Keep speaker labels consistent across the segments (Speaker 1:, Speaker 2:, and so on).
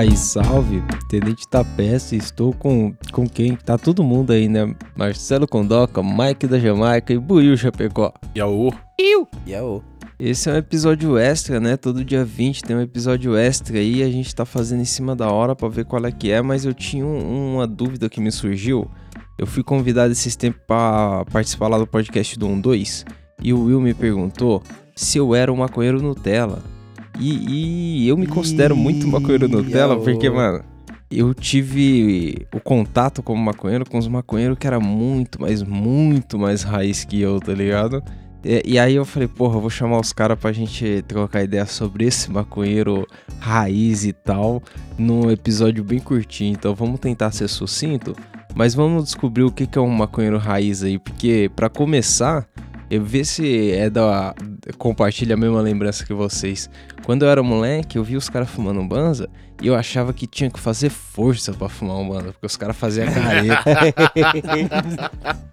Speaker 1: Aí, salve, Tenente Tapeste, estou com, com quem? Tá todo mundo aí, né? Marcelo Condoca, Mike da Jamaica e Buiu Chapecó.
Speaker 2: Yaú.
Speaker 1: Iu!
Speaker 3: Yaô.
Speaker 1: Esse é um episódio extra, né? Todo dia 20 tem um episódio extra aí, a gente tá fazendo em cima da hora pra ver qual é que é, mas eu tinha um- uma dúvida que me surgiu. Eu fui convidado esses tempos pra participar lá do podcast do 12 e o Will me perguntou se eu era um maconheiro Nutella. E, e eu me considero muito maconheiro Nutella porque, mano, eu tive o contato como maconheiro com os maconheiros que era muito, mas muito mais raiz que eu, tá ligado? E, e aí eu falei, porra, eu vou chamar os caras pra gente trocar ideia sobre esse maconheiro raiz e tal, num episódio bem curtinho. Então vamos tentar ser sucinto, mas vamos descobrir o que que é um maconheiro raiz aí, porque pra começar, eu ver se é da compartilha a mesma lembrança que vocês. Quando eu era moleque, eu vi os caras fumando um banza e eu achava que tinha que fazer força pra fumar um banza, porque os caras faziam careta.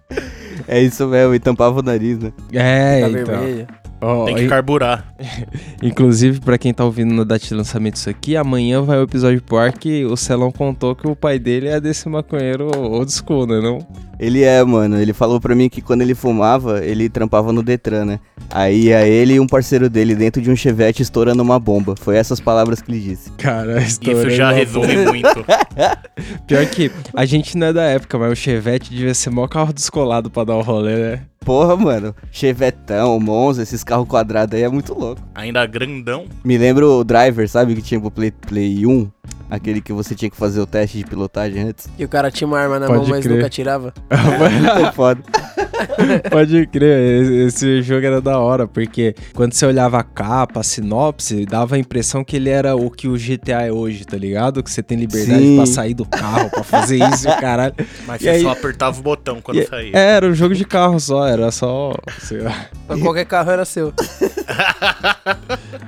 Speaker 3: É isso mesmo, e tampava o nariz, né?
Speaker 1: é,
Speaker 3: Tá
Speaker 1: então.
Speaker 3: vermelho.
Speaker 1: Ó,
Speaker 2: Tem que
Speaker 1: e-
Speaker 2: carburar.
Speaker 1: Inclusive, pra quem tá ouvindo na data de lançamento isso aqui, amanhã vai o episódio pro ar que o Celão contou que o pai dele é desse maconheiro old school, né não?
Speaker 3: Ele é, mano. Ele falou pra mim que quando ele fumava, ele trampava no Detran, né? Aí ia ele e um parceiro dele dentro de um chevette estourando uma bomba. Foi essas palavras que ele disse.
Speaker 1: Cara,
Speaker 2: Isso já resume muito.
Speaker 1: Pior que a gente não é da época, mas o Chevette devia ser maior carro descolado pra dar o rolê, né?
Speaker 3: Porra, mano. Chevetão, Monza, esses carros quadrados aí é muito louco.
Speaker 2: Ainda grandão.
Speaker 3: Me lembro o Driver, sabe? Que tinha pro Play, Play 1. Aquele que você tinha que fazer o teste de pilotagem antes.
Speaker 4: E o cara tinha uma arma na
Speaker 1: Pode
Speaker 4: mão, mas
Speaker 1: crer.
Speaker 4: nunca tirava.
Speaker 3: Foda.
Speaker 1: Pode crer, esse- jogo era da hora, porque quando você olhava a capa, a sinopse, dava a impressão que ele era o que o GTA é hoje, tá ligado? Que você tem liberdade
Speaker 3: Sim.
Speaker 1: pra sair do carro, pra fazer isso e o caralho.
Speaker 2: Mas
Speaker 1: E
Speaker 2: você
Speaker 1: aí-
Speaker 2: só apertava o botão quando
Speaker 1: E-
Speaker 2: saía.
Speaker 1: É, era um jogo de carro só, era só. sei lá.
Speaker 4: Qualquer carro era seu.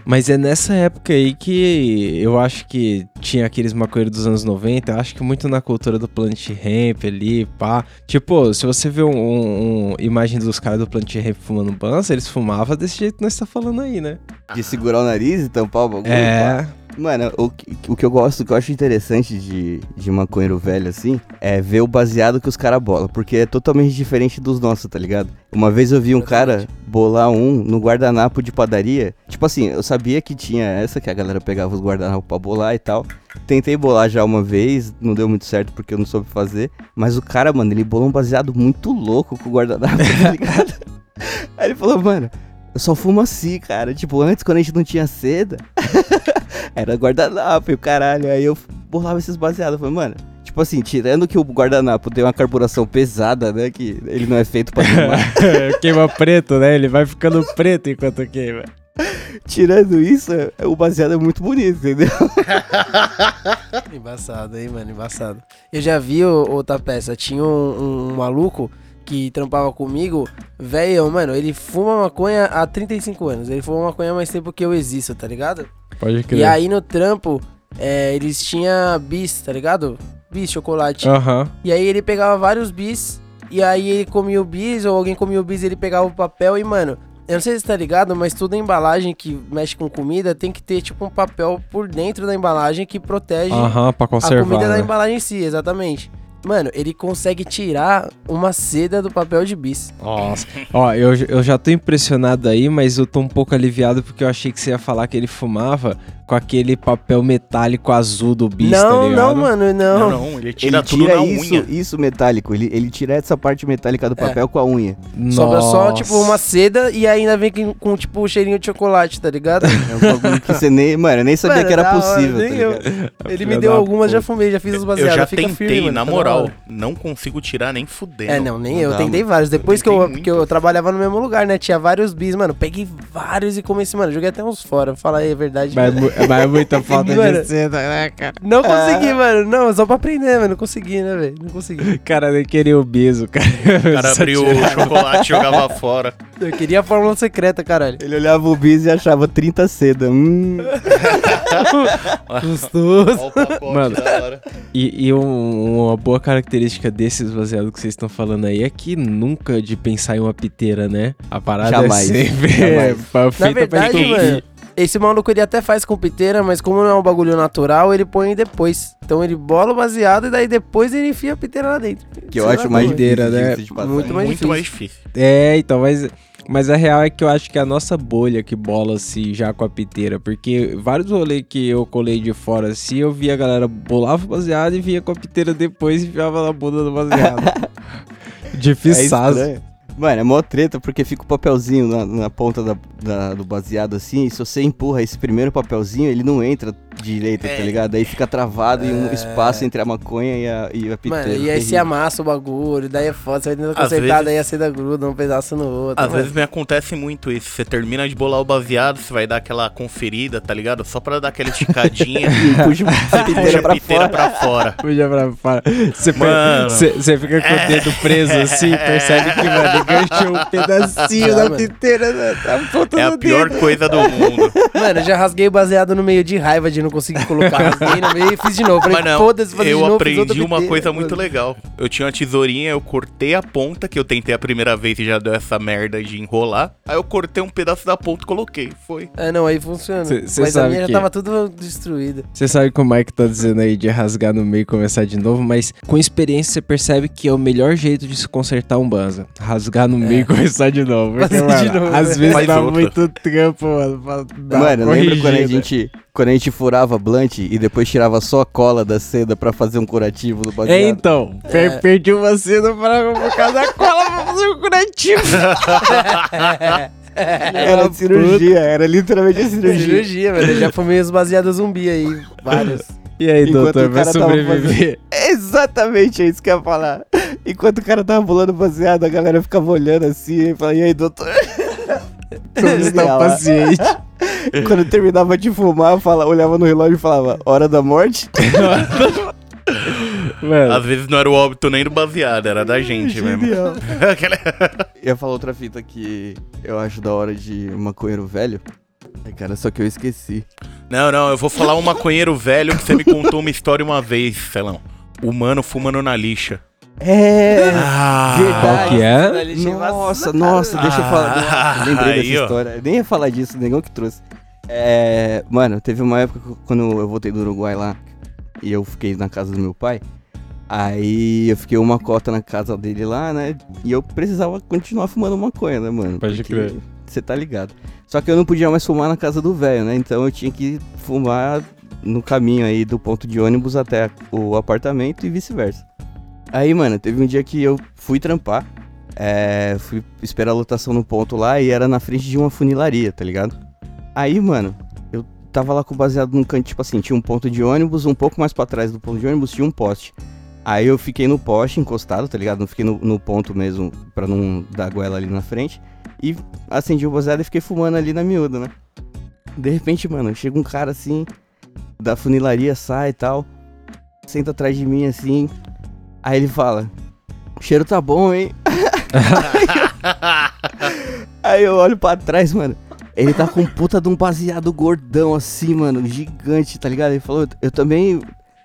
Speaker 1: Mas é nessa época aí que eu acho que tinha aqueles maconheiros dos anos 90, eu acho que muito na cultura do Planet Ramp ali, pá. Tipo, se você vê um, um- imagem dos caras do Planet Ramp fumando bança, eles fumavam desse jeito que nós tá falando aí, né?
Speaker 3: De segurar o nariz e tampar o bagulho.
Speaker 1: É.
Speaker 3: Mano, o, que- o que eu gosto, o que eu acho interessante de, de maconheiro velho assim, é ver o baseado que os caras bolam, porque é totalmente diferente dos nossos, tá ligado? Uma vez eu vi um cara bolar um no guardanapo de padaria. Tipo assim, eu sabia que tinha essa, que a galera pegava os guardanapos pra bolar e tal. Tentei bolar já uma vez, não deu muito certo porque eu não soube fazer. Mas o cara, mano, ele bolou um baseado muito louco com o guardanapo, tá ligado? Aí ele falou, mano, eu só fumo assim, cara. Tipo, antes, quando a gente não tinha seda, era guardanapo e o caralho. Aí eu bolava esses baseados. Eu falei, mano, tipo assim, tirando que o guardanapo tem uma carburação pesada, né? Que ele não é feito pra queimar.
Speaker 1: Queima preto, né? Ele vai ficando preto enquanto queima.
Speaker 3: tirando isso, o baseado é muito bonito, entendeu?
Speaker 4: Embaçado, hein, mano, embaçado. Eu já vi outra peça, tinha um, um maluco que trampava comigo, velho, mano, ele fuma maconha há 35 anos. Ele fuma maconha há mais tempo que eu existo, tá ligado?
Speaker 1: Pode crer.
Speaker 4: E aí no trampo, é, eles tinham bis, tá ligado? Bis, chocolate.
Speaker 1: Aham.
Speaker 4: E aí ele pegava vários bis, e aí ele comia o bis, ou alguém comia o bis, ele pegava o papel e, mano, eu não sei se tá ligado, mas toda embalagem que mexe com comida tem que ter, tipo, um papel por dentro da embalagem que protege
Speaker 1: pra
Speaker 4: a comida da
Speaker 1: né?
Speaker 4: embalagem em si, exatamente. Mano, ele consegue tirar uma seda do papel de bis.
Speaker 1: Nossa. Ó, eu, eu já tô impressionado aí, mas eu tô um pouco aliviado porque eu achei que você ia falar que ele fumava com aquele papel metálico azul do bis, tá
Speaker 4: não,
Speaker 1: ligado?
Speaker 4: não, mano,
Speaker 2: Não,
Speaker 4: não.
Speaker 2: não, ele tira
Speaker 3: ele
Speaker 2: tudo
Speaker 3: tira
Speaker 2: na
Speaker 3: isso,
Speaker 2: unha.
Speaker 3: isso metálico. Ele, ele tira essa parte metálica do
Speaker 4: É.
Speaker 3: papel com a unha.
Speaker 4: Sobra só,
Speaker 1: Nossa.
Speaker 4: tipo, uma seda e ainda vem com, com, tipo, cheirinho de chocolate, tá ligado?
Speaker 3: É um bagulho que você nem. Mano, eu nem sabia
Speaker 4: Mano,
Speaker 3: que era
Speaker 4: hora,
Speaker 3: possível, tá
Speaker 4: eu. Ele me deu algumas, já fumei, já fiz os
Speaker 2: Eu
Speaker 4: baseados.
Speaker 2: já
Speaker 4: fica
Speaker 2: tentei,
Speaker 4: firme, mano,
Speaker 2: na
Speaker 4: da
Speaker 2: moral. Não consigo tirar nem fudendo.
Speaker 4: É, não, nem
Speaker 3: Não
Speaker 4: eu.
Speaker 3: dá,
Speaker 4: tentei
Speaker 3: mano.
Speaker 4: vários. Depois que eu,
Speaker 2: tentei muito.
Speaker 4: que eu trabalhava no mesmo lugar, né? Tinha vários bis, mano. Peguei vários e comecei, mano. Joguei até uns fora. Fala aí, é verdade.
Speaker 1: Mas, mu- mas é muita falta
Speaker 4: Mano,
Speaker 1: de seda, né, cara?
Speaker 4: Não consegui, mano. Não, só pra aprender, mano. Não consegui, né, velho? Não consegui.
Speaker 1: Cara nem queria o biso, cara.
Speaker 2: O cara abriu
Speaker 1: tirava.
Speaker 2: o chocolate e jogava fora.
Speaker 4: Eu queria a fórmula secreta, caralho.
Speaker 3: Ele olhava o bis e achava 30 seda. Hum.
Speaker 4: Gostoso.
Speaker 2: Olha o pacote
Speaker 1: Mano.
Speaker 2: da hora.
Speaker 1: E, e um- uma boa característica desses baseados que vocês estão falando aí é que nunca de pensar em uma piteira, né? A parada
Speaker 3: Jamais,
Speaker 1: é sempre
Speaker 3: jamais.
Speaker 1: é,
Speaker 4: Na
Speaker 1: feita pra
Speaker 4: verdade,
Speaker 1: gente-
Speaker 4: mano, Esse maluco ele até faz com piteira, mas como não é um bagulho natural, ele põe depois. Então ele bola o baseado e daí depois ele enfia a piteira lá dentro.
Speaker 3: Que eu
Speaker 4: Sei
Speaker 3: acho
Speaker 4: lá
Speaker 3: mais difícil,
Speaker 1: né?
Speaker 4: Muito mais
Speaker 2: Muito
Speaker 4: difícil.
Speaker 2: mais difícil.
Speaker 1: É, então, mas, mas a real é que eu acho que é a nossa bolha que bola assim já com a piteira. Porque vários rolês que eu colei de fora assim, eu via a galera bolava o baseado e vinha com a piteira depois e enfiava na bunda do baseado.
Speaker 3: É
Speaker 1: Difícil.
Speaker 3: estranho. Mano, é mó treta porque fica o papelzinho na, na ponta da- da- do baseado assim, e se você empurra esse primeiro papelzinho, ele não entra direito, tá
Speaker 2: É.
Speaker 3: ligado? Aí fica travado em um espaço entre a maconha e a, e a piteira.
Speaker 4: Mano, e aí se amassa o bagulho, daí é foda, você vai tentando consertar,
Speaker 2: vezes-
Speaker 4: daí a seda gruda um pedaço no outro.
Speaker 2: Às
Speaker 4: mano.
Speaker 2: vezes me acontece muito isso. Você termina de bolar o baseado, você vai dar aquela conferida, tá ligado? Só pra dar aquela esticadinha.
Speaker 3: E puxa a
Speaker 2: Puxa
Speaker 3: piteira
Speaker 2: a
Speaker 3: pra
Speaker 2: piteira
Speaker 3: fora.
Speaker 2: pra fora.
Speaker 1: Puxa pra fora. Você,
Speaker 2: Mano.
Speaker 1: você- você fica com o dedo preso assim, percebe que, mano, enganchou um pedacinho
Speaker 4: Já,
Speaker 1: da piteira na, na ponta
Speaker 2: É a pior
Speaker 1: dedo.
Speaker 2: coisa do mundo.
Speaker 4: Mano, eu já rasguei o baseado no meio de raiva de não conseguir colocar. Rasguei no meio e fiz de novo. Falei,
Speaker 2: Mas não,
Speaker 4: foda-se, fazer de
Speaker 2: eu
Speaker 4: novo,
Speaker 2: aprendi uma coisa
Speaker 4: mano.
Speaker 2: muito legal. Eu tinha uma tesourinha, eu cortei a ponta, que eu tentei a primeira vez e já deu essa merda de enrolar. Aí eu cortei um pedaço da ponta e coloquei. Foi.
Speaker 4: É, não, aí funciona.
Speaker 1: Cê- cê
Speaker 4: Mas a minha
Speaker 1: que-
Speaker 4: já tava tudo destruída.
Speaker 1: Você sabe que o Mike tá dizendo aí de rasgar no meio e começar de novo, mas com experiência você percebe que é o melhor jeito de se consertar um banza. Rasgar no meio e começar de novo. Porque,
Speaker 4: Fazer de
Speaker 1: mano,
Speaker 4: novo,
Speaker 1: às
Speaker 4: né?
Speaker 1: vezes
Speaker 2: Faz
Speaker 1: dá
Speaker 2: outra.
Speaker 1: muito trampo, mano. Pra dar
Speaker 3: Mano, lembra quando a gente quando a gente furava blunt e depois tirava só a cola da seda pra fazer um curativo do baseado?
Speaker 1: É, então.
Speaker 4: É.
Speaker 1: Perdi uma cena para, por causa da cola pra fazer um curativo.
Speaker 3: Era cirurgia, era literalmente a cirurgia.
Speaker 4: Cirurgia, velho. Eu já fumei os baseados zumbi aí. Vários.
Speaker 1: E aí,
Speaker 3: Enquanto
Speaker 1: doutor,
Speaker 3: o
Speaker 1: vai
Speaker 3: cara tava
Speaker 1: sobreviver?
Speaker 3: Exatamente é isso que eu ia falar. Enquanto o cara tava bolando baseado, a galera ficava olhando assim e falava, e aí, doutor?
Speaker 1: Está paciente?
Speaker 3: Quando terminava de fumar, fala, olhava no relógio e falava, hora da morte?
Speaker 1: Mano,
Speaker 2: Às vezes não era o óbito nem do baseado, era da gente mesmo. Aquela-
Speaker 3: Ia falar outra fita que eu acho da hora de maconheiro velho. Ai, cara, só que eu esqueci.
Speaker 2: Não, não, eu vou falar um maconheiro velho que você me contou uma história uma vez, Celão. O mano fumando na lixa.
Speaker 3: É!
Speaker 2: Ah,
Speaker 1: Qual que é?
Speaker 3: Nossa, nossa, deixa eu falar.
Speaker 2: Ah,
Speaker 3: Nossa, lembrei
Speaker 2: aí,
Speaker 3: dessa história. Eu nem ia falar disso, negão que trouxe. É. Mano, teve uma época quando eu voltei do Uruguai lá e eu fiquei na casa do meu pai. Aí eu fiquei uma cota na casa dele lá, né? E eu precisava continuar fumando maconha, né, mano?
Speaker 1: Pode crer.
Speaker 3: Você tá ligado. Só que eu não podia mais fumar na casa do velho, né? Então eu tinha que fumar no caminho aí do ponto de ônibus até o apartamento e vice-versa. Aí, mano, teve um dia que eu fui trampar. É, fui esperar a lotação no ponto lá e era na frente de uma funilaria, tá ligado? Aí, mano, eu tava lá com baseado num canto, tipo assim, tinha um ponto de ônibus, um pouco mais pra trás do ponto de ônibus tinha um poste. Aí eu fiquei no poste encostado, tá ligado? Não fiquei no, no ponto mesmo pra não dar goela ali na frente. E acendi o baseado e fiquei fumando ali na miúda, né? De repente, mano, chega um cara assim, da funilaria, sai e tal, senta atrás de mim assim. Aí ele fala: O cheiro tá bom, hein? Aí eu olho pra trás, mano. Ele tá com puta de um baseado gordão assim, mano, gigante, tá ligado? Ele falou: Eu também.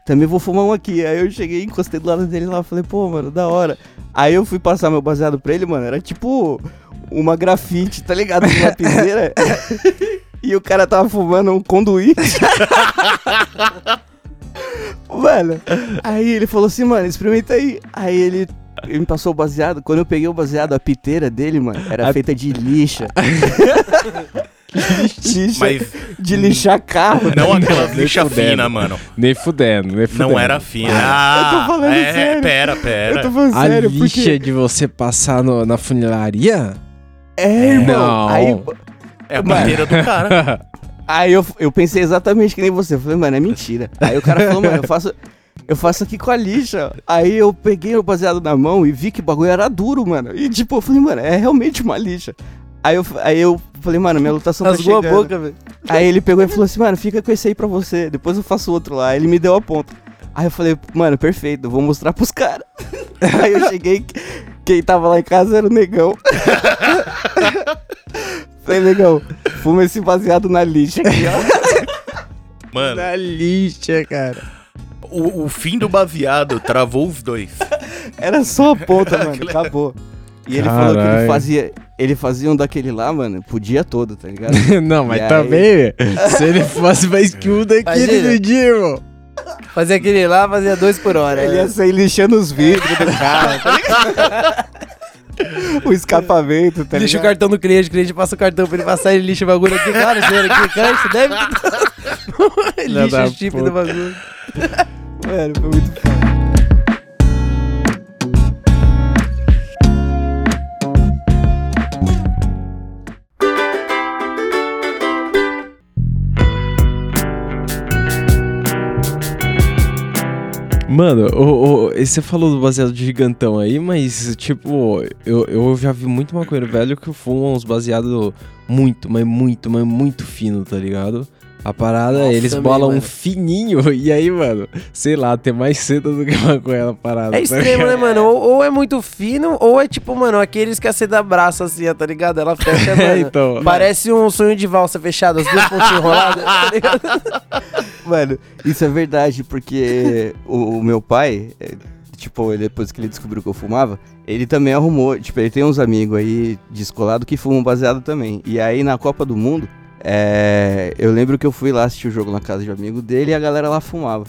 Speaker 3: Também vou fumar um aqui. Aí eu cheguei, encostei do lado dele lá, falei, pô, mano, da hora. Aí eu fui passar meu baseado pra ele, mano, era tipo uma grafite, tá ligado? De lapiseira. e o cara tava fumando um conduíte. mano, aí ele falou assim, mano, experimenta aí. Aí ele, ele me passou o baseado. Quando eu peguei o baseado, a piteira dele, mano, era
Speaker 1: A-
Speaker 3: feita de lixa. lixa
Speaker 2: Mas
Speaker 3: de lixar carro. tá
Speaker 2: não
Speaker 3: ligado?
Speaker 2: aquela
Speaker 1: nem
Speaker 2: lixa
Speaker 1: fudendo.
Speaker 2: fina, mano.
Speaker 1: Nem fudendo, nem fudendo.
Speaker 2: Não era fina.
Speaker 3: Eu
Speaker 2: Ah,
Speaker 3: tô falando
Speaker 2: é,
Speaker 3: sério.
Speaker 2: pera, pera.
Speaker 3: Eu tô falando
Speaker 1: A
Speaker 3: sério,
Speaker 1: lixa
Speaker 3: porque...
Speaker 1: de você passar no- na funilaria?
Speaker 3: É, irmão.
Speaker 1: Não.
Speaker 3: Aí,
Speaker 2: É a bandeira do cara.
Speaker 3: aí eu, eu pensei exatamente que nem você. Eu falei, mano, é mentira. Aí o cara falou, mano, eu faço... Eu faço aqui com a lixa. Aí eu peguei o baseado na mão e vi que o bagulho era duro, mano. E tipo, eu falei, mano, é realmente uma lixa. Aí eu, aí eu falei, mano, minha lutação tá
Speaker 4: Rasgou a
Speaker 3: chegando.
Speaker 4: boca, velho.
Speaker 3: Aí ele pegou e falou assim, mano, fica com esse aí pra você. Depois eu faço outro lá. Aí ele me deu a ponta. Aí eu falei, mano, perfeito, vou mostrar pros caras. Aí eu cheguei, quem tava lá em casa era o negão. falei, negão, fuma esse baseado na lixa aqui, ó.
Speaker 2: Mano,
Speaker 1: Na lixa, cara.
Speaker 2: o, o fim do baseado travou os dois.
Speaker 3: Era só a ponta, mano, acabou. E ele falou que ele fazia, ele fazia um daquele lá, mano, pro dia todo, tá ligado?
Speaker 1: Não, mas
Speaker 3: E aí?
Speaker 1: também, se ele fosse mais que um daquele no dia, irmão.
Speaker 4: Fazia aquele lá, fazia dois por hora.
Speaker 3: Ele ia sair lixando os vidros do carro, tá ligado? O escapamento, tá
Speaker 4: Lixa o
Speaker 3: ligado?
Speaker 4: cartão do cliente, o cliente passa o cartão pra ele passar, ele lixa o bagulho aqui. Cara, senhor, aqui, cara, você deve. Lixa o chip
Speaker 1: puta.
Speaker 4: do bagulho.
Speaker 3: Mano, foi muito foda.
Speaker 1: Mano, o, o- você falou do baseado de gigantão aí, mas, tipo, eu, eu já vi muito maconheiro velho que fuma uns baseados muito, mas muito, mas muito fino, tá ligado? A parada,
Speaker 4: Nossa,
Speaker 1: eles
Speaker 4: também,
Speaker 1: bolam um
Speaker 4: mano.
Speaker 1: fininho, e aí, mano, sei lá, tem mais seda do que maconha na parada.
Speaker 4: É
Speaker 1: tá
Speaker 4: extremo, né, mano? Ou, ou é muito fino, ou é tipo, mano, aqueles que a seda abraça assim, tá ligado? Ela fecha,
Speaker 1: É,
Speaker 4: mano.
Speaker 1: então.
Speaker 4: Parece um sonho de valsa fechado, as duas pontinhas enroladas, tá ligado?
Speaker 3: Mano, isso é verdade, porque o, o meu pai, é, tipo, ele- depois que ele descobriu que eu fumava, ele também arrumou, tipo, ele tem uns amigos aí descolado que fumam baseado também. E aí na Copa do Mundo, é, eu lembro que eu fui lá assistir o jogo na casa de um amigo dele e a galera lá fumava.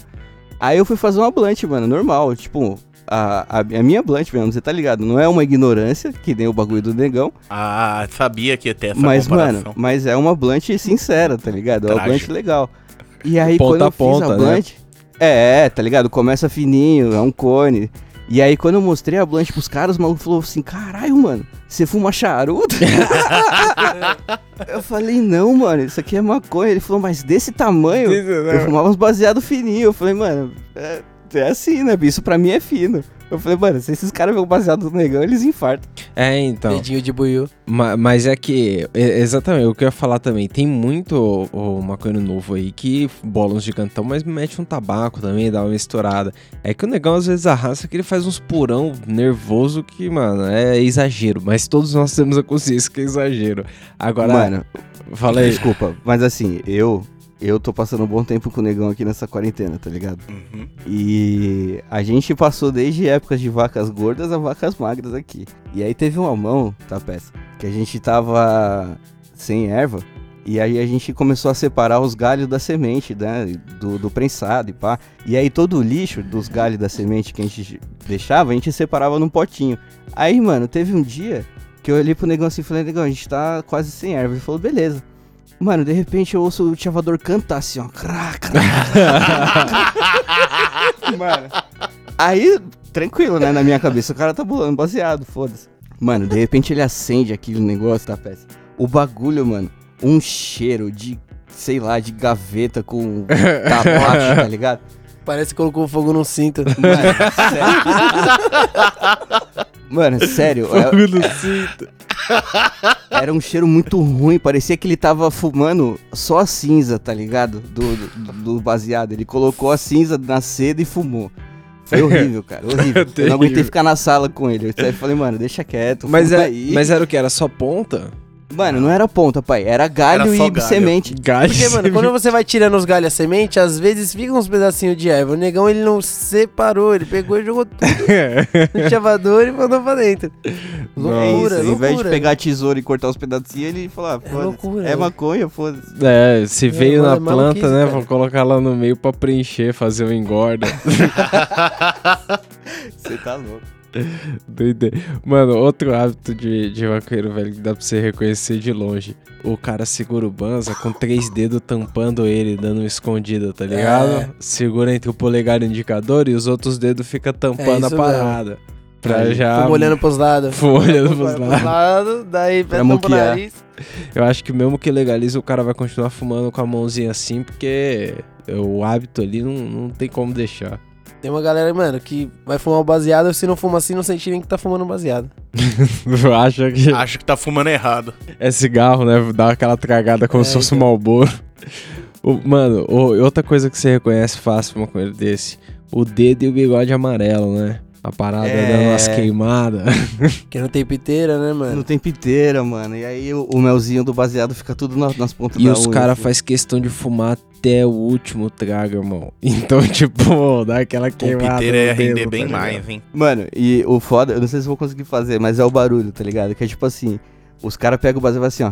Speaker 3: Aí eu fui fazer uma blunt, mano, normal, tipo, a, a, a minha blunt mesmo, você tá ligado? Não é uma ignorância, que nem o bagulho do negão,
Speaker 2: Ah, sabia que ia ter essa
Speaker 3: mas,
Speaker 2: comparação.
Speaker 3: mano, mas é uma blunt sincera, tá ligado? É uma blunt legal. E aí,
Speaker 1: Ponta
Speaker 3: quando eu
Speaker 1: a ponta,
Speaker 3: fiz a
Speaker 1: né?
Speaker 3: blunt... É, é, tá ligado? Começa fininho, é um cone. E aí, quando eu mostrei a blunt pros caras, o maluco falou assim, caralho, mano, você fuma charuto? eu falei, não, mano, isso aqui é maconha. Ele falou, mas desse tamanho? Eu fumava uns baseados fininhos. Eu falei, mano, é, é assim, né? Isso pra mim é fino. Eu falei, mano, se esses caras um baseado no negão, eles infartam.
Speaker 1: É, então.
Speaker 4: Dedinho de buiu.
Speaker 1: Ma- Mas é que, é- exatamente, o que eu ia falar também, tem muito o, o maconheiro novo aí que bola uns gigantão, mas mete um tabaco também, dá uma misturada. É que o negão às vezes arrasta que ele faz uns purão nervoso que, mano, é exagero. Mas todos nós temos a consciência que é exagero. Agora,
Speaker 3: Mano,
Speaker 1: fala aí.
Speaker 3: desculpa, mas assim, eu... Eu tô passando um bom tempo com o negão aqui nessa quarentena, tá ligado?
Speaker 2: Uhum.
Speaker 3: E a gente passou desde épocas de vacas gordas a vacas magras aqui. E aí teve uma mão, tá, peça? Que a gente tava sem erva. E aí a gente começou a separar os galhos da semente, né? Do, do prensado e pá. E aí todo o lixo dos galhos da semente que a gente deixava, a gente separava num potinho. Aí, mano, teve um dia que eu olhei pro negão assim e falei, negão, a gente tá quase sem erva. Ele falou, beleza. Mano, de repente eu ouço o chavador cantar assim, ó. Crá, crá, Mano. Aí, tranquilo, né? Na minha cabeça, o cara tá bolando baseado, foda-se. Mano, de repente ele acende aquele negócio, tá, peça? O bagulho, mano, um cheiro de, sei lá, de gaveta com tabaco, tá ligado?
Speaker 4: Parece que colocou fogo no cinto.
Speaker 3: Mano, sério. Mano, sério.
Speaker 1: Fogo no cinto.
Speaker 3: Era um cheiro muito ruim, parecia que ele tava fumando só a cinza, tá ligado? Do, do, do baseado. Ele colocou a cinza na seda e fumou. Foi horrível, cara, horrível. Eu não aguentei ficar na sala com ele. Eu falei, mano, deixa quieto.
Speaker 1: Mas, é, mas era o que? Era só ponta?
Speaker 3: Mano, não era ponta, pai. Era galho
Speaker 2: Era
Speaker 3: e
Speaker 2: galho.
Speaker 3: semente.
Speaker 1: Gás.
Speaker 4: Porque, mano, quando você vai tirando os galhos a semente, às vezes fica uns pedacinhos de erva. O negão, ele não separou, ele pegou e jogou tudo no chavador e mandou pra dentro.
Speaker 3: É
Speaker 4: Loucura,
Speaker 3: isso, Em vez de
Speaker 4: loucura.
Speaker 3: pegar a tesoura e cortar os pedacinhos, ele falou, ah, foda-se.
Speaker 4: loucura,
Speaker 3: É
Speaker 4: né?
Speaker 3: maconha, foda-se.
Speaker 1: É, se veio
Speaker 4: mano,
Speaker 1: na
Speaker 4: é
Speaker 1: planta, né?
Speaker 4: cara.
Speaker 1: Vou colocar lá no meio pra preencher, fazer um engorda.
Speaker 3: Você tá louco.
Speaker 1: Doideira. Mano, outro hábito de, de maconheiro velho que dá pra você reconhecer de longe. O cara segura o banza com três dedos tampando ele, dando uma escondida, tá ligado?
Speaker 4: É.
Speaker 1: Segura entre o polegar e o indicador e os outros dedos fica tampando a
Speaker 4: isso
Speaker 1: parada. Pra
Speaker 3: Aí,
Speaker 1: já.
Speaker 4: Fomos olhando pros lados.
Speaker 1: Foi olhando pros lados.
Speaker 4: lados, daí
Speaker 3: Pra
Speaker 4: o nariz.
Speaker 1: Eu acho que mesmo que legalize, o cara vai continuar fumando com a mãozinha assim, porque o hábito ali não, não tem como deixar.
Speaker 4: Tem uma galera, mano, que vai fumar o baseado, se não fuma assim, não sente nem que tá fumando baseado.
Speaker 1: Acho que
Speaker 2: Acho que tá fumando errado.
Speaker 1: é cigarro, né? Dá aquela tragada como
Speaker 4: É,
Speaker 1: se fosse um
Speaker 4: então.
Speaker 1: malboro. Mano, o- outra coisa que você reconhece fácil uma coisa desse: o dedo e o bigode amarelo, né? A parada
Speaker 3: É.
Speaker 1: dando umas queimadas.
Speaker 4: Que não tem piteira, né,
Speaker 3: Não
Speaker 4: mano?
Speaker 3: tem piteira, mano. E aí o, o melzinho do baseado fica tudo na- nas pontas
Speaker 1: E
Speaker 3: da
Speaker 1: os
Speaker 3: unha,
Speaker 1: caras
Speaker 3: assim.
Speaker 1: fazem questão de fumar até o último trago, irmão. Então, tipo, dá aquela
Speaker 2: O
Speaker 1: queimada.
Speaker 2: piteira ia render bem
Speaker 1: tá
Speaker 2: mais, hein?
Speaker 3: Mano, e o foda, eu não sei se eu vou conseguir fazer, mas é o barulho, tá ligado? Que é tipo assim, os caras pegam o baseado e assim, ó.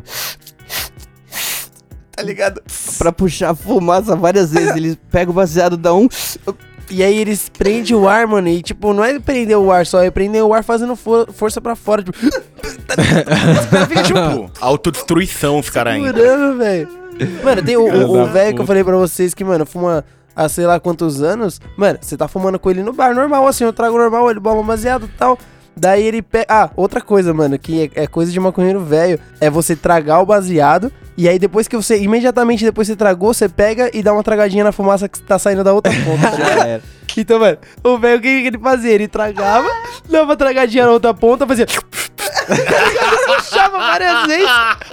Speaker 3: Tá ligado? Pra puxar a fumaça várias vezes. Eles pegam o baseado, dá um.
Speaker 4: E aí eles prendem o ar, mano. E tipo, não é prender o ar só, é prender o ar fazendo for- força pra fora. Tipo,
Speaker 2: Fica tipo, autodestruição os caras ainda.
Speaker 4: velho. Mano, tem o- velho que eu falei pra vocês que, mano, fuma há sei lá quantos anos. Mano, você tá fumando com ele no bar, normal, assim, eu trago normal, ele bomba baseado e tal. Daí ele pega. Ah, outra coisa, mano, que é, é coisa de maconheiro velho, é você tragar o baseado. E aí depois que você, imediatamente depois que você tragou, você pega e dá uma tragadinha na fumaça que tá saindo da outra ponta?
Speaker 3: Já era.
Speaker 4: Então, mano, o velho, o que, que ele fazia? Ele tragava, dava uma tragadinha na outra ponta, fazia. Puxava várias vezes.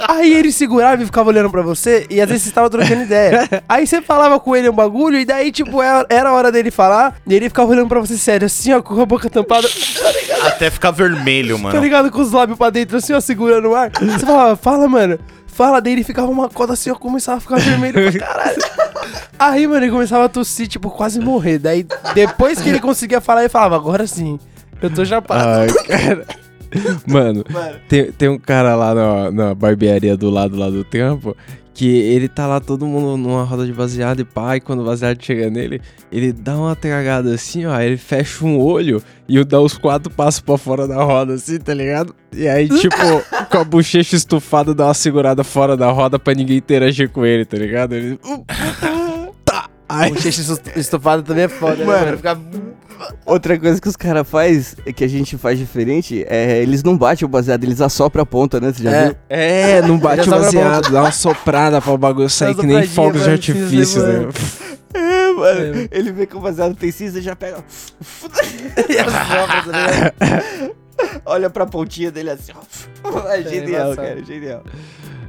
Speaker 4: Aí ele segurava e ficava olhando pra você, e às vezes você tava trocando ideia. Aí você falava com ele um bagulho, e daí, tipo, era, era a hora dele falar, e ele ficava olhando pra você sério, assim, ó, com a boca tampada,
Speaker 2: Até ficar vermelho,
Speaker 4: tá
Speaker 2: mano.
Speaker 4: ligado? Com os lábios pra dentro, assim, ó, segurando o ar. Você falava, fala, mano. Fala dele, ficava uma coda assim, ó, começava a ficar vermelho pra caralho. Aí, mano, ele começava a tossir, tipo, quase morrer. Daí, depois que ele conseguia falar, ele falava, agora sim, eu tô chapado.
Speaker 1: Ai, cara. Mano,
Speaker 4: Mano.
Speaker 1: tem, tem um cara lá na, na barbearia do lado lá do trampo que ele tá lá todo mundo numa roda de baseado e pá, e quando o baseado chega nele, ele dá uma tragada assim, ó, ele fecha um olho e dá os quatro passos pra fora da roda, assim, tá ligado? E aí, tipo, com a bochecha estufada, dá uma segurada fora da roda pra ninguém interagir com ele, tá ligado? Ele. Tá! Aí,
Speaker 4: Bochecha estu- estufada também é foda, né,
Speaker 3: Mano.
Speaker 4: mano? Fica...
Speaker 3: Outra coisa que os caras faz, que a gente faz diferente, é eles não batem o baseado, eles assopram a ponta, né? Você já
Speaker 4: É.
Speaker 3: viu?
Speaker 1: É, não bate o baseado, dá uma soprada pra o bagulho sair que nem fogos de artifício, né?
Speaker 4: mano.
Speaker 3: É, mano. Ele vê que o baseado tem cinza e já pega.
Speaker 4: E assopra, ligado?
Speaker 3: Olha pra pontinha dele assim, ó. É genial,
Speaker 4: engraçado.
Speaker 3: cara, é genial.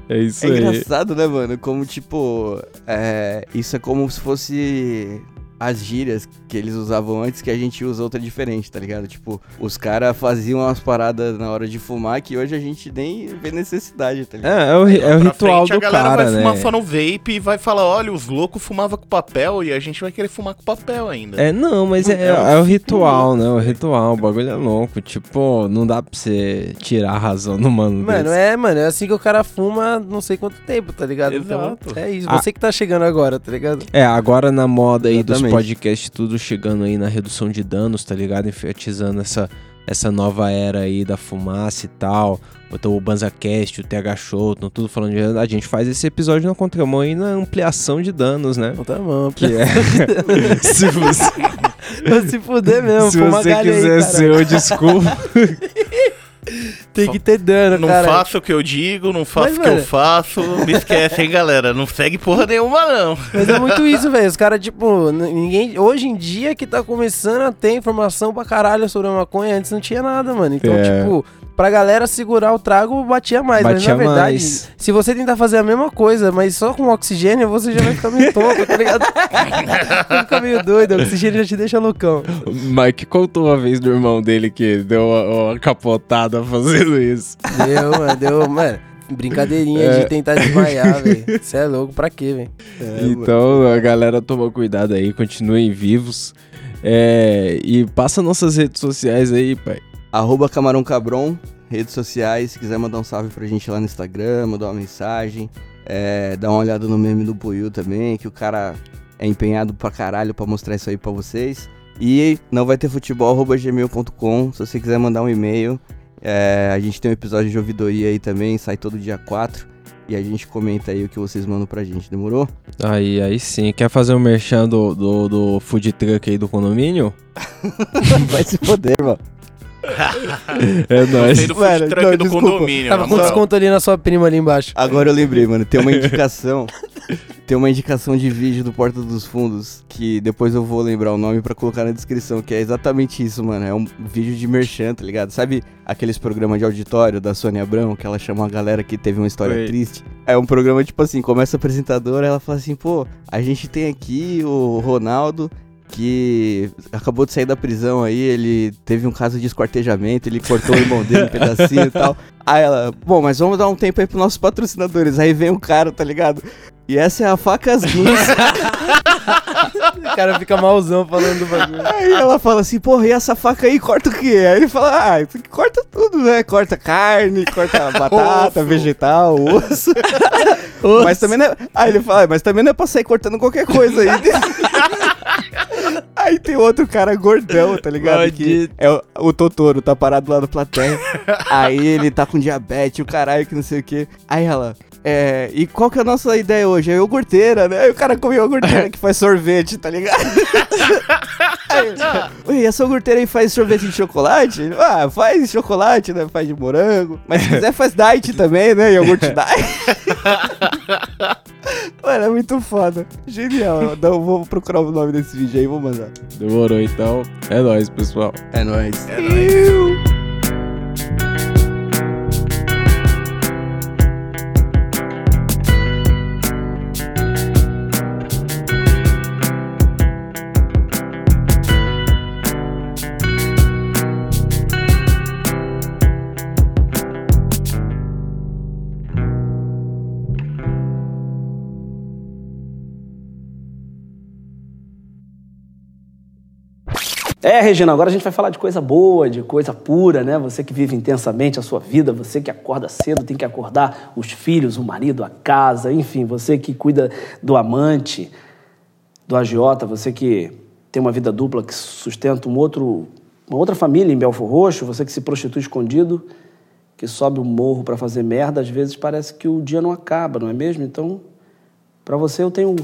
Speaker 1: É isso
Speaker 3: É
Speaker 1: aí.
Speaker 3: engraçado, né, mano? Como, tipo, é, isso é como se fosse as gírias que eles usavam antes que a gente usa outra diferente, tá ligado? Tipo, os caras faziam umas paradas na hora de fumar que hoje a gente nem vê necessidade, tá ligado?
Speaker 1: É, é o, ri- é o ritual
Speaker 2: frente, a
Speaker 1: do
Speaker 2: galera
Speaker 1: cara,
Speaker 2: vai fumar
Speaker 1: né?
Speaker 2: só no vape e vai falar, olha, os loucos fumavam com papel e a gente vai querer fumar com papel ainda.
Speaker 1: É, não, mas é, é o ritual, né? O ritual, o bagulho é louco. Tipo, não dá pra você tirar a razão do mano.
Speaker 4: Mano,
Speaker 1: desse.
Speaker 4: é, mano, é assim que o cara fuma não sei quanto tempo, tá ligado?
Speaker 2: Exato.
Speaker 4: Então, é isso.
Speaker 1: Ah.
Speaker 4: Você que tá chegando agora, tá ligado?
Speaker 1: É, agora na moda aí dos
Speaker 3: Exatamente.
Speaker 1: podcasts, tudo chegando aí na redução de danos, tá ligado? Enfatizando essa, essa nova era aí da fumaça e tal. Então o BanzaCast, o TH Show, tão tudo falando de... A gente faz esse episódio na contramão aí na ampliação de danos, né?
Speaker 4: Tá bom.
Speaker 1: Que é... se você,
Speaker 4: se fuder mesmo,
Speaker 1: se você
Speaker 4: aí,
Speaker 1: quiser
Speaker 4: cara.
Speaker 1: ser desculpa...
Speaker 4: Tem que ter dano,
Speaker 2: Não
Speaker 4: cara.
Speaker 2: faço o que eu digo, não faço
Speaker 4: Mas,
Speaker 2: o que eu
Speaker 4: mano-
Speaker 2: faço. Me esquece, hein, galera. Não segue porra nenhuma, não.
Speaker 4: Mas é muito isso, velho. Os caras, tipo, ninguém. Hoje em dia que tá começando a ter informação pra caralho sobre a maconha, antes não tinha nada, mano. Então,
Speaker 1: É.
Speaker 4: tipo, pra galera segurar o trago, batia mais.
Speaker 1: Batia
Speaker 4: mas na verdade,
Speaker 1: mais.
Speaker 4: se você tentar fazer a mesma coisa, mas só com oxigênio, você já vai ficar meio tonto, tá ligado? vai ficar meio doido, o oxigênio já te deixa loucão.
Speaker 1: O Mike contou uma vez do irmão dele que deu uma, uma capotada fazendo isso.
Speaker 4: Deu, mano, deu, mano. Brincadeirinha
Speaker 1: É.
Speaker 4: de tentar desmaiar, velho. Você é louco, pra quê, velho?
Speaker 1: então a galera toma cuidado aí, continuem vivos. É, e passa nossas redes sociais aí, pai.
Speaker 3: Arroba Camarão Cabron, redes sociais, se quiser mandar um salve pra gente lá no Instagram, mandar uma mensagem, é, dá uma olhada no meme do Puyu também, que o cara é empenhado pra caralho pra mostrar isso aí pra vocês. E não vai ter futebol, arroba gmail.com, se você quiser mandar um e-mail. É, a gente tem um episódio de ouvidoria aí também, sai todo dia 4. E a gente comenta aí o que vocês mandam pra gente, demorou?
Speaker 1: Aí, aí sim. Quer fazer um merchan do, do, do food truck aí do condomínio?
Speaker 3: Vai se foder, mano.
Speaker 1: É nóis.
Speaker 2: Do
Speaker 3: Mano, não,
Speaker 2: do
Speaker 3: desculpa.
Speaker 2: condomínio.
Speaker 4: Tava com desconto ali na sua prima ali embaixo.
Speaker 3: Agora eu lembrei, mano. Tem uma indicação. tem uma indicação de vídeo do Porta dos Fundos. Que depois eu vou lembrar o nome pra colocar na descrição. Que é exatamente isso, mano. É um vídeo de merchan, tá ligado? Sabe aqueles programas de auditório da Sônia Abrão? Que ela chama a galera que teve uma história
Speaker 1: Sei.
Speaker 3: triste. É um programa tipo assim: começa a apresentadora. Ela fala assim: pô, a gente tem aqui o Ronaldo. Que acabou de sair da prisão aí, ele teve um caso de esquartejamento, ele cortou o irmão dele um pedacinho e tal. Aí ela, bom, mas vamos dar um tempo aí pros nossos patrocinadores. Aí vem um cara, tá ligado? E essa é a Facas Guins.
Speaker 4: O cara fica malzão falando do bagulho.
Speaker 3: aí ela fala assim, porra, e essa faca aí corta o quê? Aí ele fala, ah, corta tudo, né? Corta carne, corta batata, vegetal, osso. mas também não é... Aí ele fala, "Ah, mas também não é pra sair cortando qualquer coisa aí. Aí tem outro cara gordão, tá ligado? Que é o, o Totoro, tá parado lá no plateia. Aí ele tá com diabetes, o caralho, que não sei o quê. Aí ela, é, e qual que é a nossa ideia hoje? É iogurteira, né? Aí o cara come iogurteira que faz sorvete, tá ligado? Aí, essa iogurteira aí faz sorvete de chocolate? Ah, faz chocolate, né? Faz de morango. Mas se quiser faz diet também, né? Iogurte diet. Mano, é muito foda. Genial. Então, vou procurar o nome desse vídeo aí e vou mandar.
Speaker 1: Demorou então. É nóis, pessoal.
Speaker 3: É nóis.
Speaker 2: É nóis.
Speaker 5: É, Regina, agora a gente vai falar de coisa boa, de coisa pura, né? Você que vive intensamente a sua vida, você que acorda cedo, tem que acordar os filhos, o marido, a casa, enfim, você que cuida do amante, do agiota, você que tem uma vida dupla que sustenta um outro, uma outra família em Belfor Roxo, você que se prostitui escondido, que sobe o morro para fazer merda, às vezes parece que o dia não acaba, não é mesmo? Então, para você eu tenho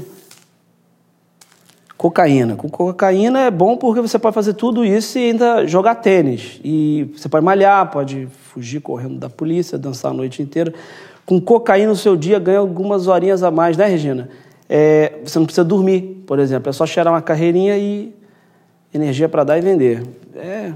Speaker 5: cocaína. Com cocaína é bom porque você pode fazer tudo isso e ainda jogar tênis. E você pode malhar, pode fugir correndo da polícia, dançar a noite inteira. Com cocaína no seu dia ganha algumas horinhas a mais, né, Regina? É, você não precisa dormir, por exemplo. É só cheirar uma carreirinha e energia para dar e vender. É,